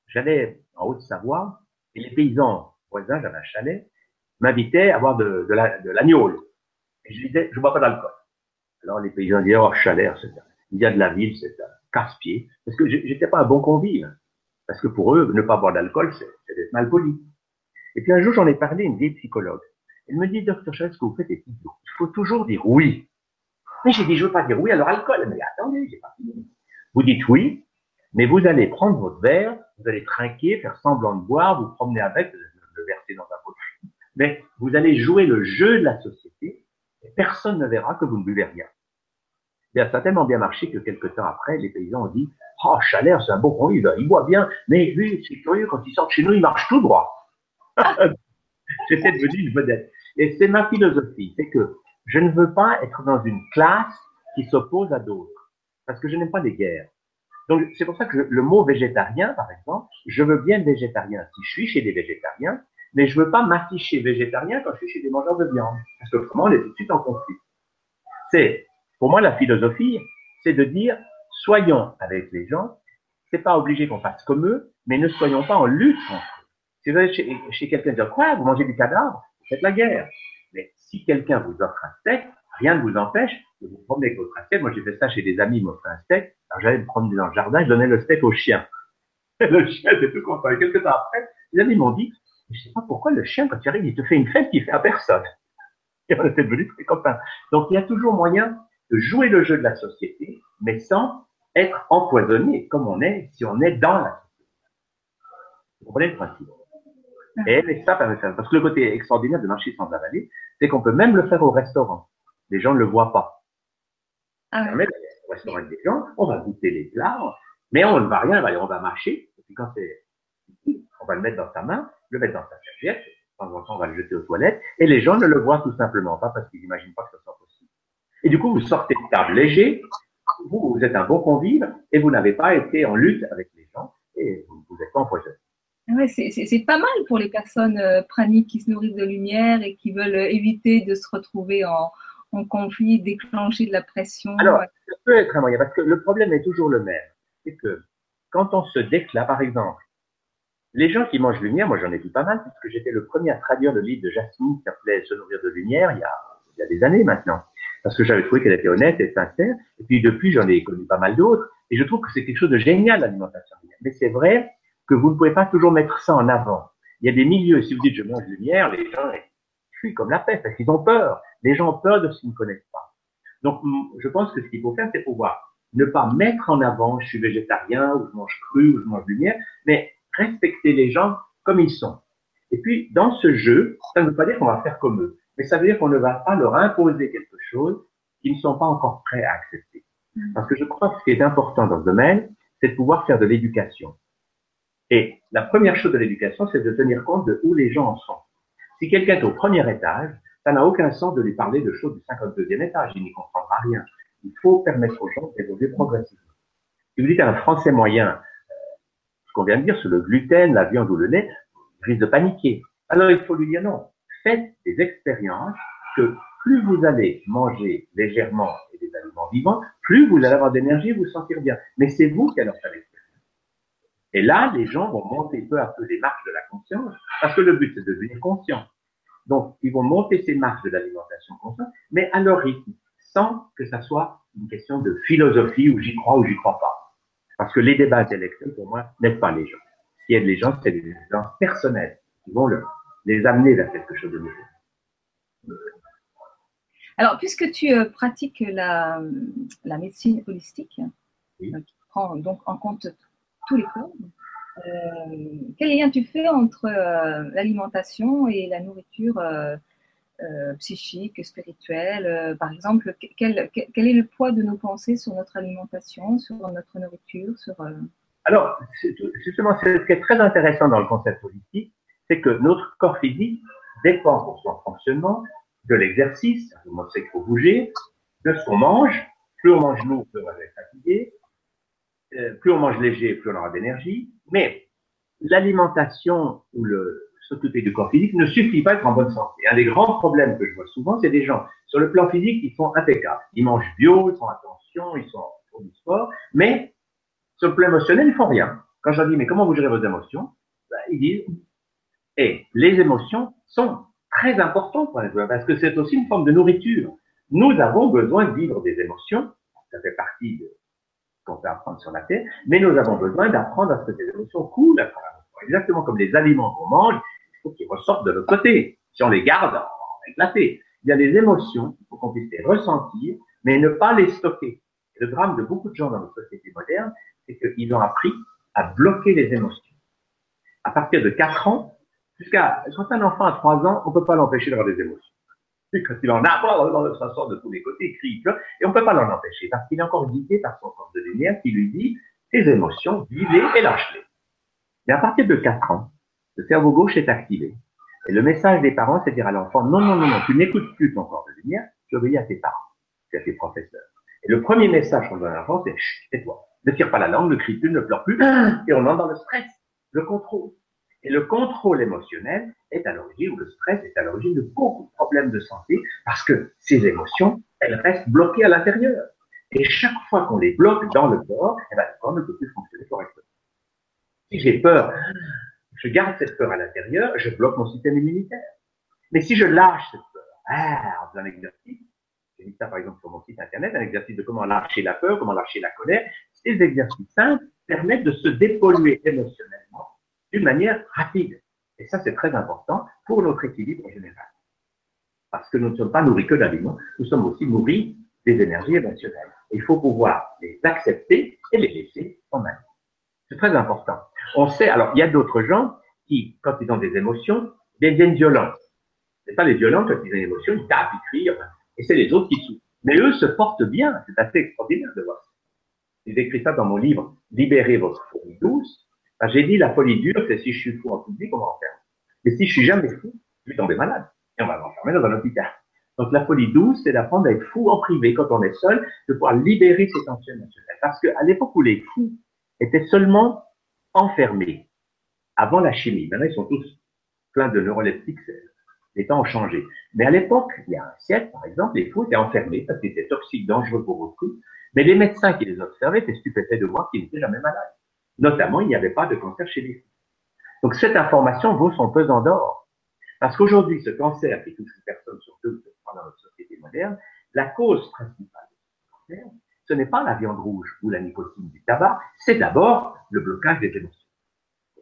j'allais en Haute-Savoie, et les paysans voisins, j'avais un chalet, m'invitaient à boire de, l'agneau. et je disais, je bois pas d'alcool. Alors les paysans disaient, oh, chalet, il y a de la ville, c'est un casse-pied. Parce que j'étais pas un bon convive. Parce que pour eux, ne pas boire d'alcool, c'est d'être mal poli. Et puis un jour, j'en ai parlé à une vieille psychologue. Elle me dit, docteur Chalet, ce que vous faites est idiot. Il faut toujours dire oui. Mais j'ai dit, je veux pas dire oui à leur alcool. Dit, attendez, j'ai pas fini. Vous dites oui, mais vous allez prendre votre verre, vous allez trinquer, faire semblant de boire, vous promener avec, le verser dans un pot Mais vous allez jouer le jeu de la société et personne ne verra que vous ne buvez rien. Et ça a tellement bien marché que quelques temps après, les paysans ont dit, oh, Chalère, c'est un bon convive, il boit bien, mais lui, c'est curieux, quand il sort chez nous, il marche tout droit. J'étais devenu une vedette. Et c'est ma philosophie, c'est que je ne veux pas être dans une classe qui s'oppose à d'autres, parce que je n'aime pas les guerres. Donc c'est pour ça que le mot végétarien, par exemple, je veux bien être végétarien si je suis chez des végétariens, mais je veux pas m'afficher végétarien quand je suis chez des mangeurs de viande, parce que autrement on est tout de suite en conflit. C'est, pour moi, la philosophie, c'est de dire, soyons avec les gens, c'est pas obligé qu'on fasse comme eux, mais ne soyons pas en lutte. Si vous allez chez, chez quelqu'un dire, quoi, vous mangez du cadavre, faites la guerre. Mais si quelqu'un vous offre un steak, rien ne vous empêche de vous promener avec votre assiette. Moi, j'ai fait ça chez des amis, ils m'offraient un steak. Alors, j'allais me promener dans le jardin, je donnais le steak au chien. le chien était tout content. Et quelques temps après, les amis m'ont dit, je sais pas pourquoi le chien, quand il arrive, il te fait une fête qu'il fait à personne. Et on était devenus très copains. Donc, il y a toujours moyen de jouer le jeu de la société, mais sans être empoisonné, comme on est si on est dans la société. Vous comprenez le principe? Et ça permet ça. Parce que le côté extraordinaire de marcher sans avaler, c'est qu'on peut même le faire au restaurant. Les gens ne le voient pas. Ah ouais. Au restaurant avec des gens, on va goûter les plats, mais on ne va rien, on va marcher. Et puis quand c'est on va le mettre dans sa main, le mettre dans sa serviette, de temps en temps on va le jeter aux toilettes, et les gens ne le voient tout simplement pas parce qu'ils n'imaginent pas que ce soit possible. Et du coup, vous sortez de table léger, vous, vous êtes un bon convive, et vous n'avez pas été en lutte avec les gens, et vous n'êtes pas empoisonné. C'est pas mal pour les personnes euh, praniques qui se nourrissent de lumière et qui veulent euh, éviter de se retrouver en, en conflit, déclencher de la pression. Alors, ça peut être un moyen, parce que le problème est toujours le même. C'est que quand on se déclare, par exemple, les gens qui mangent lumière, moi j'en ai vu pas mal, puisque j'étais le premier à traduire le livre de Jasmine qui s'appelait Se nourrir de lumière il y a, il y a des années maintenant. Parce que j'avais trouvé qu'elle était honnête et sincère. Et puis depuis, j'en ai connu pas mal d'autres. Et je trouve que c'est quelque chose de génial, l'alimentation Mais c'est vrai que vous ne pouvez pas toujours mettre ça en avant. Il y a des milieux, si vous dites je mange lumière, les gens fuient comme la peste parce qu'ils ont peur. Les gens ont peur de ce qu'ils ne connaissent pas. Donc, je pense que ce qu'il faut faire, c'est pouvoir ne pas mettre en avant je suis végétarien ou je mange cru ou je mange lumière, mais respecter les gens comme ils sont. Et puis, dans ce jeu, ça ne veut pas dire qu'on va faire comme eux, mais ça veut dire qu'on ne va pas leur imposer quelque chose qu'ils ne sont pas encore prêts à accepter. Mmh. Parce que je crois que ce qui est important dans ce domaine, c'est de pouvoir faire de l'éducation. Et la première chose de l'éducation, c'est de tenir compte de où les gens en sont. Si quelqu'un est au premier étage, ça n'a aucun sens de lui parler de choses du 52e étage, il n'y comprendra rien. Il faut permettre aux gens d'évoluer progressivement. Si vous dites à un Français moyen, euh, ce qu'on vient de dire sur le gluten, la viande ou le lait, il risque de paniquer. Alors il faut lui dire non, faites des expériences que plus vous allez manger légèrement et des aliments vivants, plus vous allez avoir d'énergie et vous sentir bien. Mais c'est vous qui allez faire. Et là, les gens vont monter peu à peu les marches de la conscience, parce que le but, c'est de devenir conscient. Donc, ils vont monter ces marches de l'alimentation consciente, mais à leur rythme, sans que ça soit une question de philosophie où j'y crois ou j'y crois pas. Parce que les débats intellectuels, pour moi, n'aident pas les gens. Ce qui aide les gens, c'est les gens personnels qui vont les amener vers quelque chose de nouveau. Alors, puisque tu euh, pratiques la, la médecine holistique, euh, qui prend donc en compte tous les corps, euh, quel lien tu fais entre l'alimentation et la nourriture psychique, spirituelle? Par exemple, quel, est le poids de nos pensées sur notre alimentation, sur notre nourriture sur, Alors, justement, ce qui est très intéressant dans le concept holistique, c'est que notre corps physique dépend pour son fonctionnement de l'exercice, on sait qu'il faut bouger, de ce qu'on mange. Plus on mange lourd, plus on va être fatigué. Euh, plus on mange léger, plus on aura d'énergie. Mais l'alimentation ou le s'occuper du corps physique ne suffit pas à être en bonne santé. Un des grands problèmes que je vois souvent, c'est des gens sur le plan physique, ils sont impeccables. Ils mangent bio, ils font attention, ils sont du sport, mais sur le plan émotionnel, ils font rien. Quand je leur dis, mais comment vous gérez vos émotions? Ben, Ils disent, et les émotions sont très importantes pour les parce que c'est aussi une forme de nourriture. Nous avons besoin de vivre des émotions, ça fait partie de qu'on peut apprendre sur la Terre, mais nous avons besoin d'apprendre à ce que ces émotions coulent à travers Exactement comme les aliments qu'on mange, il faut qu'ils ressortent de l'autre côté. Si on les garde, on va éclater. Il y a des émotions, il faut qu'on puisse les ressentir, mais ne pas les stocker. le drame de beaucoup de gens dans notre société moderne, c'est qu'ils ont appris à bloquer les émotions. À partir de 4 ans, Jusqu'à, quand un enfant a trois ans, on ne peut pas l'empêcher d'avoir des émotions. Quand il en a, ça sort de tous les côtés, il crie, et on ne peut pas l'en empêcher, parce qu'il est encore guidé par son corps de lumière qui lui dit, tes émotions, vis-les et lâche-les. Mais à partir de quatre ans, le cerveau gauche est activé. Et le message des parents, c'est dire à l'enfant, non, non, non, non, tu n'écoutes plus ton corps de lumière, tu obéis à tes parents, à tes professeurs. Et le premier message qu'on donne à l'enfant, c'est, chut, tais-toi. Ne tire pas la langue, ne crie plus, ne pleure plus. Et on entre dans le stress, le contrôle. Et le contrôle émotionnel est à l'origine, ou le stress est à l'origine de beaucoup de problèmes de santé, parce que ces émotions, elles restent bloquées à l'intérieur. Et chaque fois qu'on les bloque dans le corps, eh ben, le corps ne peut plus fonctionner correctement. Si j'ai peur, je garde cette peur à l'intérieur, je bloque mon système immunitaire. Mais si je lâche cette peur, ah, dans un exercice, j'ai mis ça par exemple sur mon site internet, un exercice de comment lâcher la peur, comment lâcher la colère, ces exercices simples permettent de se dépolluer émotionnellement d'une manière rapide. Et ça, c'est très important pour notre équilibre général. Parce que nous ne sommes pas nourris que d'aliments, nous sommes aussi nourris des énergies émotionnelles. Il faut pouvoir les accepter et les laisser en main. C'est très important. On sait, alors, il y a d'autres gens qui, quand ils ont des émotions, deviennent violents. C'est pas les violents, quand ils ont des émotions, ils tapent, ils crient, et c'est les autres qui souffrent. Mais eux se portent bien. C'est assez extraordinaire de voir ça. J'ai écrit ça dans mon livre, Libérez votre fourmi douce. J'ai dit la folie dure, c'est si je suis fou en public, on va. Mais si je suis jamais fou, je vais tomber malade. Et on va m'enfermer dans un hôpital. Donc la folie douce, c'est d'apprendre à être fou en privé quand on est seul, de pouvoir libérer ses tensions émotionnelles. Parce qu'à l'époque où les fous étaient seulement enfermés, avant la chimie, maintenant ils sont tous pleins de neuroleptiques, les temps ont changé. Mais à l'époque, il y a un siècle par exemple, les fous étaient enfermés parce qu'ils étaient toxiques, dangereux pour beaucoup. Mais les médecins qui les observaient étaient stupéfaits de voir qu'ils n'étaient jamais malades. Notamment, il n'y avait pas de cancer chez les. Donc cette information vaut son pesant d'or. Parce qu'aujourd'hui, ce cancer qui touche une personne sur dans notre société moderne, la cause principale de ce cancer, ce n'est pas la viande rouge ou la nicotine du tabac, c'est d'abord le blocage des émotions.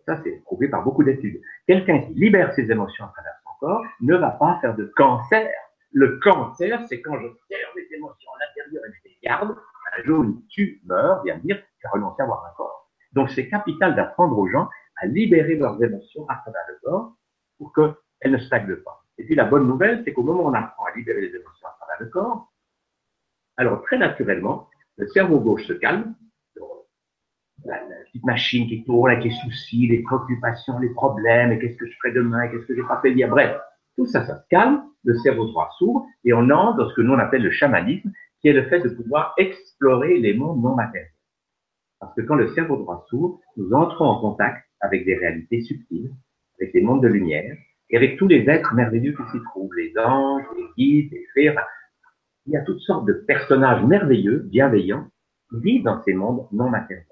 Ça, c'est prouvé par beaucoup d'études. Quelqu'un qui libère ses émotions à travers son corps ne va pas faire de cancer. Le cancer, c'est quand je serre mes émotions à l'intérieur et je les garde. Un jour où tu meurs, vient dire, j'ai renoncé à avoir un corps. Donc c'est capital d'apprendre aux gens à libérer leurs émotions à travers le corps pour qu'elles ne stagnent pas. Et puis la bonne nouvelle, c'est qu'au moment où on apprend à libérer les émotions à travers le corps, alors très naturellement, le cerveau gauche se calme, petite machine qui tourne avec les soucis, les préoccupations, les problèmes, et qu'est-ce que je ferai demain, qu'est-ce que j'ai pas fait hier. Bref, tout ça, ça se calme, le cerveau droit s'ouvre, et on entre dans ce que nous on appelle le chamanisme, qui est le fait de pouvoir explorer les mondes non matériels. Parce que quand le cerveau droit s'ouvre, nous entrons en contact avec des réalités subtiles, avec les mondes de lumière, et avec tous les êtres merveilleux qui s'y trouvent, les anges, les guides, les fées. il y a toutes sortes de personnages merveilleux, bienveillants, qui vivent dans ces mondes non matériels.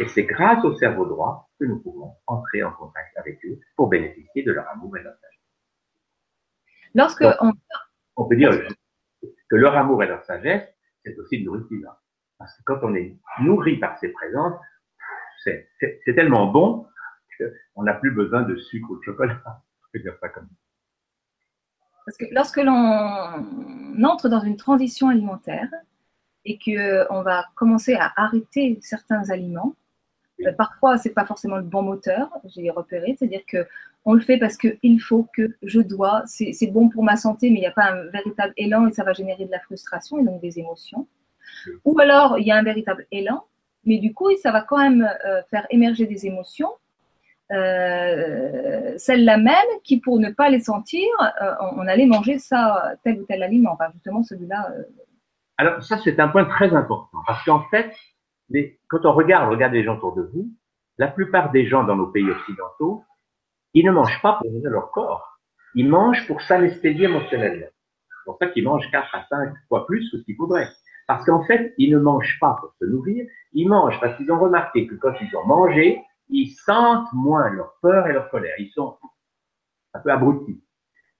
Et c'est grâce au cerveau droit que nous pouvons entrer en contact avec eux pour bénéficier de leur amour et de leur sagesse. Lorsque on... peut dire que leur amour et leur sagesse, c'est aussi une nourriture. Parce que quand on est nourri par ces présences, c'est tellement bon qu'on n'a plus besoin de sucre ou de chocolat. Je peux dire ça comme ça. Parce que lorsque l'on entre dans une transition alimentaire et qu'on va commencer à arrêter certains aliments, euh, parfois, ce n'est pas forcément le bon moteur, j'ai repéré, c'est-à-dire que on le fait parce qu'il faut que je dois, c'est bon pour ma santé, mais il n'y a pas un véritable élan et ça va générer de la frustration et donc des émotions. Ou alors, il y a un véritable élan, mais du coup, ça va quand même euh, faire émerger des émotions, euh, celles-là même qui, pour ne pas les sentir, on, allait manger ça, tel ou tel aliment, enfin justement celui-là. Alors ça, c'est un point très important, parce qu'en fait, mais quand on regarde, regarde les gens autour de vous, la plupart des gens dans nos pays occidentaux, ils ne mangent pas pour nourrir leur corps. Ils mangent pour s'anesthésier émotionnellement. C'est pour ça qu'ils mangent 4 à 5 fois plus que ce qu'il faudrait. Parce qu'en fait, ils ne mangent pas pour se nourrir, ils mangent parce qu'ils ont remarqué que quand ils ont mangé, ils sentent moins leur peur et leur colère. Ils sont un peu abrutis.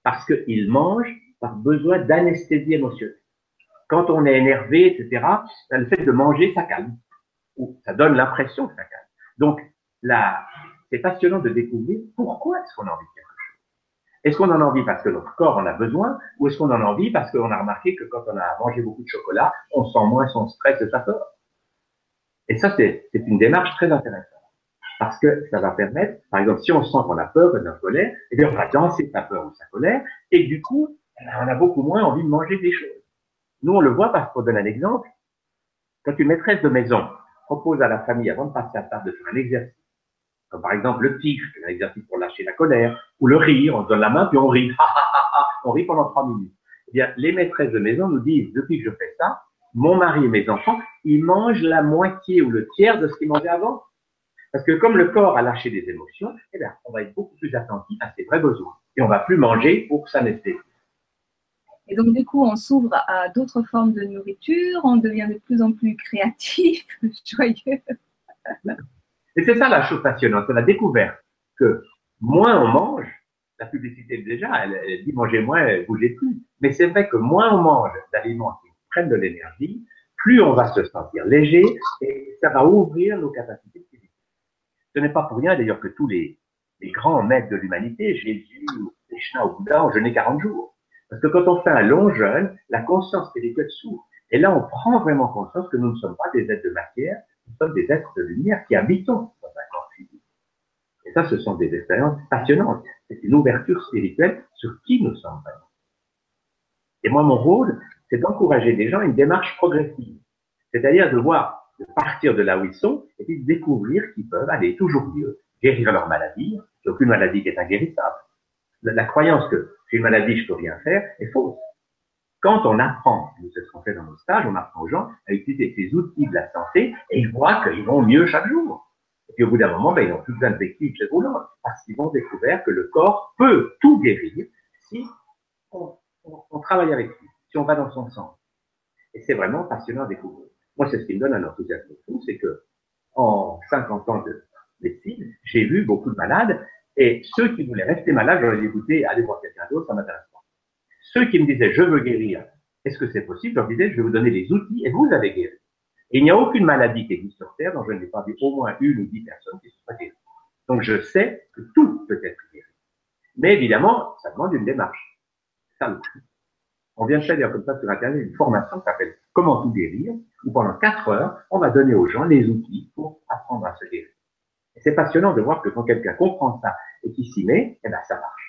Parce qu'ils mangent par besoin d'anesthésie émotionnelle. Quand on est énervé, etc., le fait de manger, ça calme ça donne l'impression que ça calme. Donc, là, c'est passionnant de découvrir pourquoi est-ce qu'on a envie de. Est-ce qu'on en a envie parce que notre corps en a besoin ou est-ce qu'on en a envie parce qu'on a remarqué que quand on a mangé beaucoup de chocolat, on sent moins son stress et sa peur. Et ça, c'est une démarche très intéressante. Parce que ça va permettre, par exemple, si on sent qu'on a peur ou colère, eh bien, on va danser sa peur ou sa colère, et du coup, on a beaucoup moins envie de manger des choses. Nous, on le voit parce qu'on donne un exemple. Quand une maîtresse de maison propose à la famille, avant de passer à table, de faire un exercice. Comme par exemple le tigre, un exercice pour lâcher la colère, ou le rire, on se donne la main puis on rit. on rit pendant trois minutes. Eh bien, les maîtresses de maison nous disent, depuis que je fais ça, mon mari et mes enfants, ils mangent la moitié ou le tiers de ce qu'ils mangeaient avant. Parce que comme le corps a lâché des émotions, eh on va être beaucoup plus attentif à ses vrais besoins. Et on va plus manger pour s'anesthésier. Et donc, du coup, on s'ouvre à d'autres formes de nourriture, on devient de plus en plus créatif, joyeux. Et c'est ça la chose passionnante, c'est la découverte que moins on mange, la publicité déjà, elle, dit manger moins, bougez plus. Mais c'est vrai que moins on mange d'aliments qui prennent de l'énergie, plus on va se sentir léger et ça va ouvrir nos capacités physiques. Ce n'est pas pour rien d'ailleurs que tous les, les grands maîtres de l'humanité, Jésus, Krishna ou Bouddha, ont jeûné 40 jours. Parce que quand on fait un long jeûne, la conscience spirituelle s'ouvre. Et là, on prend vraiment conscience que nous ne sommes pas des êtres de matière, nous sommes des êtres de lumière qui habitons dans un corps physique. Et ça, ce sont des expériences passionnantes. C'est une ouverture spirituelle sur qui nous sommes vraiment. Et moi, mon rôle, c'est d'encourager des gens à une démarche progressive. C'est-à-dire de voir, de partir de là où ils sont, et puis de découvrir qu'ils peuvent aller toujours mieux, guérir leur maladie. Il n'y a aucune maladie qui est inguérissable. La, croyance que j'ai une maladie, je peux rien faire, est fausse. Quand on apprend, c'est ce qu'on fait dans nos stages, on apprend aux gens à utiliser ces outils de la santé et ils voient qu'ils vont mieux chaque jour. Et puis au bout d'un moment, ben, ils n'ont plus besoin de béquilles chez roulant parce qu'ils vont découvrir que le corps peut tout guérir si on, travaille avec lui, si on va dans son sens. Et c'est vraiment passionnant à découvrir. Moi, c'est ce qui me donne un enthousiasme fou, c'est que en 50 ans de médecine, j'ai vu beaucoup de malades et ceux qui voulaient rester malades, ai dit, écoutez, allez voir quelqu'un d'autre, ça m'intéresse. Ceux qui me disaient, je veux guérir, est-ce que c'est possible? Je leur disais, je vais vous donner les outils et vous allez guérir. Et il n'y a aucune maladie qui existe sur Terre dont je n'ai pas vu au moins une ou dix personnes qui sont pas guéries. Donc je sais que tout peut être guéri. Mais évidemment, ça demande une démarche. Ça le On vient de faire comme ça sur Internet une formation qui s'appelle Comment tout guérir, où pendant quatre heures, on va donner aux gens les outils pour apprendre à se guérir. C'est passionnant de voir que quand quelqu'un comprend ça et qui s'y met, eh ben, ça marche.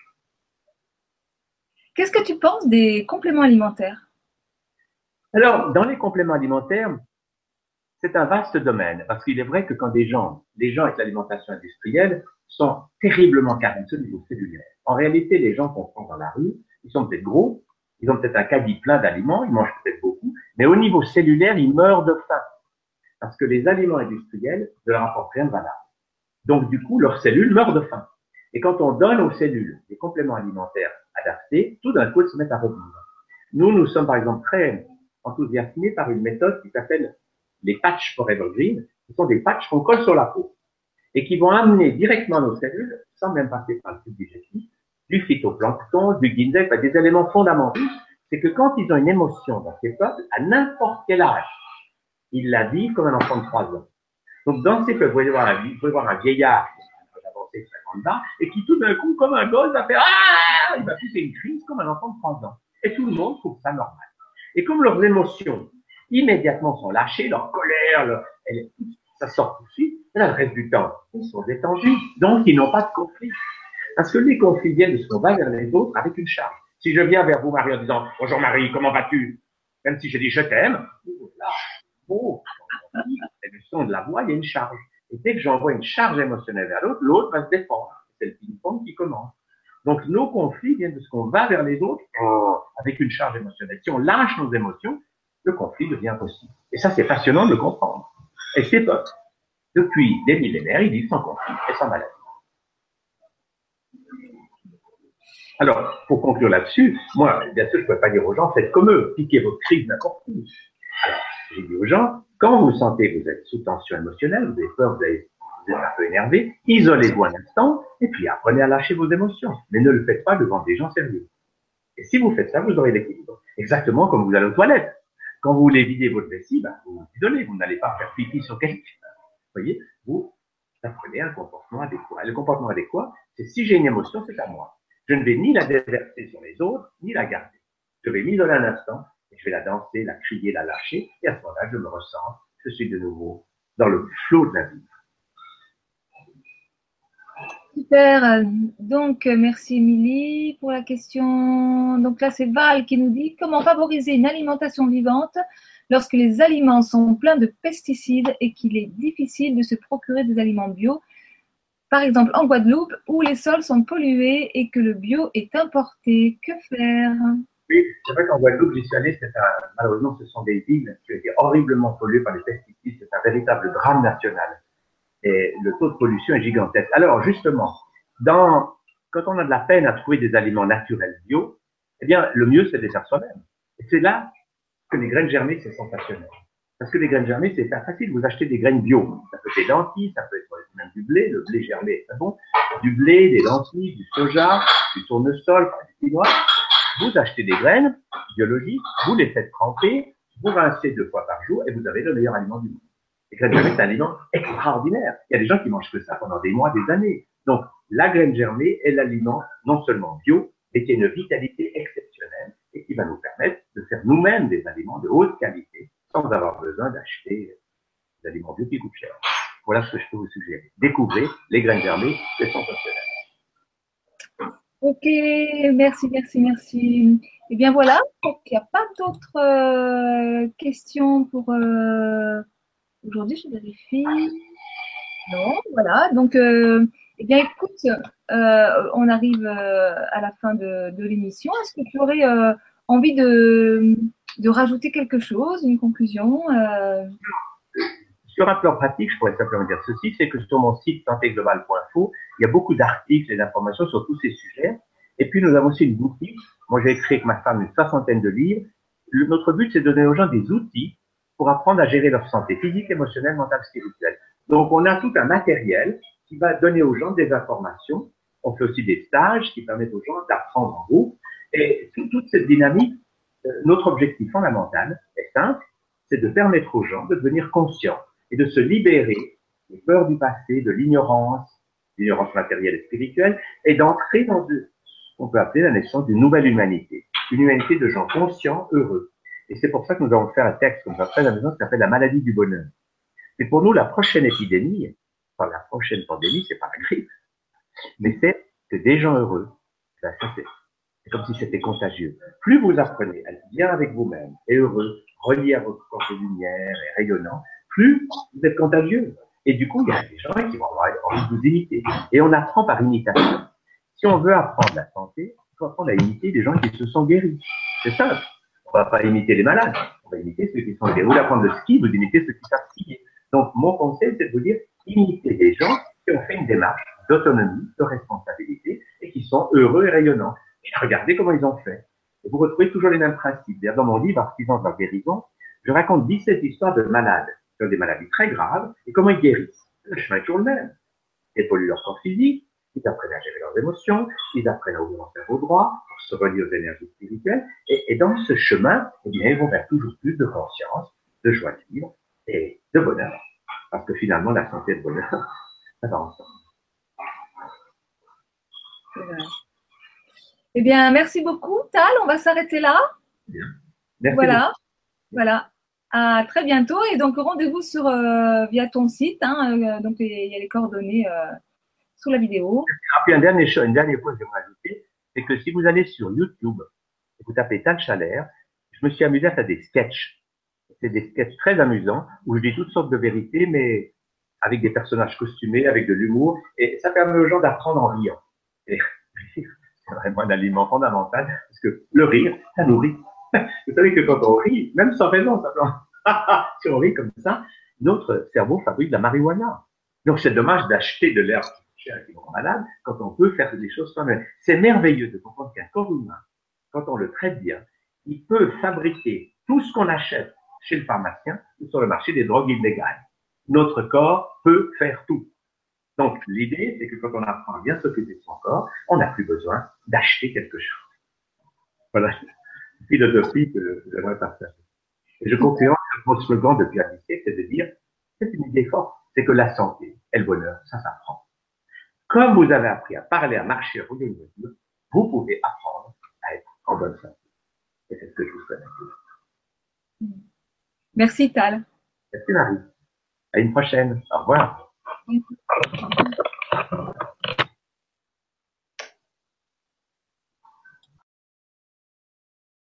Qu'est-ce que tu penses des compléments alimentaires? Alors, dans les compléments alimentaires, c'est un vaste domaine, parce qu'il est vrai que quand des gens, des gens avec l'alimentation industrielle, sont terriblement caressés au niveau cellulaire. En réalité, les gens qu'on prend dans la rue, ils sont peut-être gros, ils ont peut-être un caddie plein d'aliments, ils mangent peut-être beaucoup, mais au niveau cellulaire, ils meurent de faim. Parce que les aliments industriels ne leur apportent rien de valable. Donc, du coup, leurs cellules meurent de faim. Et quand on donne aux cellules des compléments alimentaires adaptés, tout d'un coup, elles se mettent à revenir. Nous, nous sommes par exemple très enthousiasmés par une méthode qui s'appelle les patchs Forever Green, qui sont des patchs qu'on colle sur la peau et qui vont amener directement nos cellules, sans même passer par le tube digestif, du phytoplancton, du guindec, des éléments fondamentaux. C'est que quand ils ont une émotion dans ces peuples, à n'importe quel âge, ils la vivent comme un enfant de 3 ans. Donc dans ces peuples, vous pouvez vous pouvez voir un vieillard qui 50 ans, et qui tout d'un coup, comme un gosse, va faire Ah Il va pousser une crise comme un enfant de 3 ans. Et tout le monde trouve ça normal. Et comme leurs émotions immédiatement sont lâchées, leur colère, ça sort tout de suite, le reste du temps, ils sont détendus, donc ils n'ont pas de conflit. Parce que les conflits viennent de qu'on va vers les autres avec une charge. Si je viens vers vous, Marie, en disant Bonjour Marie, comment vas-tu? Même si j'ai dit Je t'aime, là, oh, le son de la voix, il y a une charge. Et dès que j'envoie une charge émotionnelle vers l'autre, l'autre va se défendre. C'est le ping-pong qui commence. Donc nos conflits viennent de ce qu'on va vers les autres oh, avec une charge émotionnelle. Si on lâche nos émotions, le conflit devient possible. Et ça, c'est passionnant de le comprendre. Et c'est pas depuis des millénaires, ils vivent sans conflit et sans maladie. Alors, pour conclure là-dessus, moi, bien sûr, je ne peux pas dire aux gens, faites comme eux, piquez votre crise n'importe où. J'ai dit aux gens, quand vous sentez que vous êtes sous tension émotionnelle, vous avez peur, vous, vous êtes un peu énervé, isolez-vous un instant, et puis apprenez à lâcher vos émotions. Mais ne le faites pas devant des gens sérieux. Et si vous faites ça, vous aurez l'équilibre. Exactement comme vous allez aux toilettes. Quand vous voulez vider votre vessie, ben, vous vous isolez, vous n'allez pas faire pipi sur quelqu'un voyez, vous apprenez un comportement adéquat. le comportement adéquat, c'est si j'ai une émotion, c'est à moi. Je ne vais ni la déverser sur les autres, ni la garder. Je vais m'isoler un instant, et je vais la danser, la crier, la lâcher, et à ce moment-là, je me ressens, je suis de nouveau dans le flot de la vie. Super. Donc, merci Émilie pour la question. Donc là, c'est Val qui nous dit comment favoriser une alimentation vivante lorsque les aliments sont pleins de pesticides et qu'il est difficile de se procurer des aliments bio, par exemple en Guadeloupe, où les sols sont pollués et que le bio est importé. Que faire? Oui, c'est vrai qu'en Guadeloupe, j'y suis allé, malheureusement, ce sont des villes qui ont été horriblement polluées par les pesticides. C'est un véritable drame national. Et le taux de pollution est gigantesque. Alors, justement, quand on a de la peine à trouver des aliments naturels bio, eh bien, le mieux, c'est de les faire soi-même. Et c'est là que les graines germées, c'est sensationnel. Parce que les graines germées, c'est pas facile. Vous achetez des graines bio. Ça peut être des lentilles, ça peut être même du blé. Le blé germé c'est bon. Du blé, des lentilles, du soja, du tournesol, du quinoa. Vous achetez des graines biologiques, vous les faites tremper, vous rincez deux fois par jour et vous avez le meilleur aliment du monde. Les graines germées, c'est un aliment extraordinaire. Il y a des gens qui mangent que ça pendant des mois, des années. Donc, la graine germée est l'aliment non seulement bio, mais qui a une vitalité exceptionnelle et qui va nous permettre de faire nous-mêmes des aliments de haute qualité sans avoir besoin d'acheter des aliments bio qui coûtent cher. Voilà ce que je peux vous suggérer. Découvrez les graines germées, c'est sensationnel. Ok, merci, merci, merci. Et eh bien voilà, il n'y a pas d'autres euh, questions pour euh, aujourd'hui, je vérifie. Non, voilà. Donc, euh, eh bien, écoute, on arrive à la fin de, l'émission. Est-ce que tu aurais envie de, rajouter quelque chose, une conclusion Sur un plan pratique, je pourrais simplement dire ceci, c'est que sur mon site santéglobal.info, il y a beaucoup d'articles et d'informations sur tous ces sujets. Et puis, nous avons aussi une boutique. Moi, j'ai écrit avec ma femme une soixantaine de livres. notre but, c'est de donner aux gens des outils pour apprendre à gérer leur santé physique, émotionnelle, mentale, spirituelle. Donc, on a tout un matériel qui va donner aux gens des informations. On fait aussi des stages qui permettent aux gens d'apprendre en groupe. Et toute cette dynamique, euh, notre objectif fondamental est simple, c'est de permettre aux gens de devenir conscients et de se libérer des peurs du passé, de l'ignorance, l'ignorance matérielle et spirituelle, et d'entrer dans ce qu'on peut appeler la naissance d'une nouvelle humanité, une humanité de gens conscients, heureux. Et c'est pour ça que nous allons faire un texte comme ça très amusant qui s'appelle la maladie du bonheur. Et pour nous, la prochaine épidémie, la prochaine pandémie, c'est pas la grippe, mais c'est des gens heureux. c'est comme si c'était contagieux. Plus vous apprenez à être bien avec vous-même et heureux, relié à votre corps de lumière et rayonnant, plus vous êtes contagieux. Et du coup, il y a des gens qui vont avoir envie de vous imiter. Et on apprend par imitation. Si on veut apprendre la santé, il faut apprendre à imiter des gens qui se sont guéris. C'est ça. On va pas imiter les malades. On va imiter ceux qui sont guéris. Vous voulez apprendre le ski, vous imitez ceux qui savent skier. Donc, mon conseil, c'est de vous dire, imitez des gens qui ont fait une démarche d'autonomie, de responsabilité et qui sont heureux et rayonnants. Et regardez comment ils ont fait. Et vous retrouvez toujours les mêmes principes. Dans mon livre, Artisans de la guérison, je raconte 17 histoires de malades qui ont des maladies très graves et comment ils guérissent. Le chemin est toujours le même. Ils polluent leur corps physique, ils apprennent à gérer leurs émotions, ils apprennent à ouvrir leur cerveau droit pour se relier aux énergies spirituelles. Et, et dans ce chemin, eh bien, ils vont vers toujours plus de conscience, de joie de vivre et de bonheur. Parce que finalement, la santé et le bonheur, ça va ensemble. Eh bien, merci beaucoup, Tal. On va s'arrêter là. Bien. Merci Voilà. Voilà. À très bientôt. Et donc, rendez-vous sur euh, via ton site. hein, euh, donc, il y a les coordonnées euh, sous la vidéo. Ah, puis un dernier, une dernière point que j'aimerais ajouter, c'est que si vous allez sur YouTube et vous tapez Tal Chalère, je me suis amusé à faire des sketchs. C'est des sketchs très amusants où je dis toutes sortes de vérités, mais avec des personnages costumés, avec de l'humour, et ça permet aux gens d'apprendre en riant. C'est vraiment un aliment fondamental, parce que le rire, ça nourrit. Vous savez que quand on rit, même sans raison, simplement, si on rit comme ça, notre cerveau fabrique de la marijuana. Donc c'est dommage d'acheter de l'herbe chère qui rend malade quand on peut faire des choses soi-même. C'est merveilleux de comprendre qu'un corps humain, quand on le traite bien, il peut fabriquer tout ce qu'on achète chez le pharmacien ou sur le marché des drogues illégales. Notre corps peut faire tout. Donc l'idée, c'est que quand on apprend à bien s'occuper de son corps, on n'a plus besoin d'acheter quelque chose. Voilà philosophie que j'aimerais partager. Et je conclurai mon slogan depuis un siècle, c'est de dire, c'est une idée forte, c'est que la santé et le bonheur, ça s'apprend. Comme vous avez appris à parler, à marcher, à rouler une voiture, vous pouvez apprendre à être en bonne santé. Et c'est ce que je vous souhaite. Merci, Tal. Merci Marie. À une prochaine. Au revoir.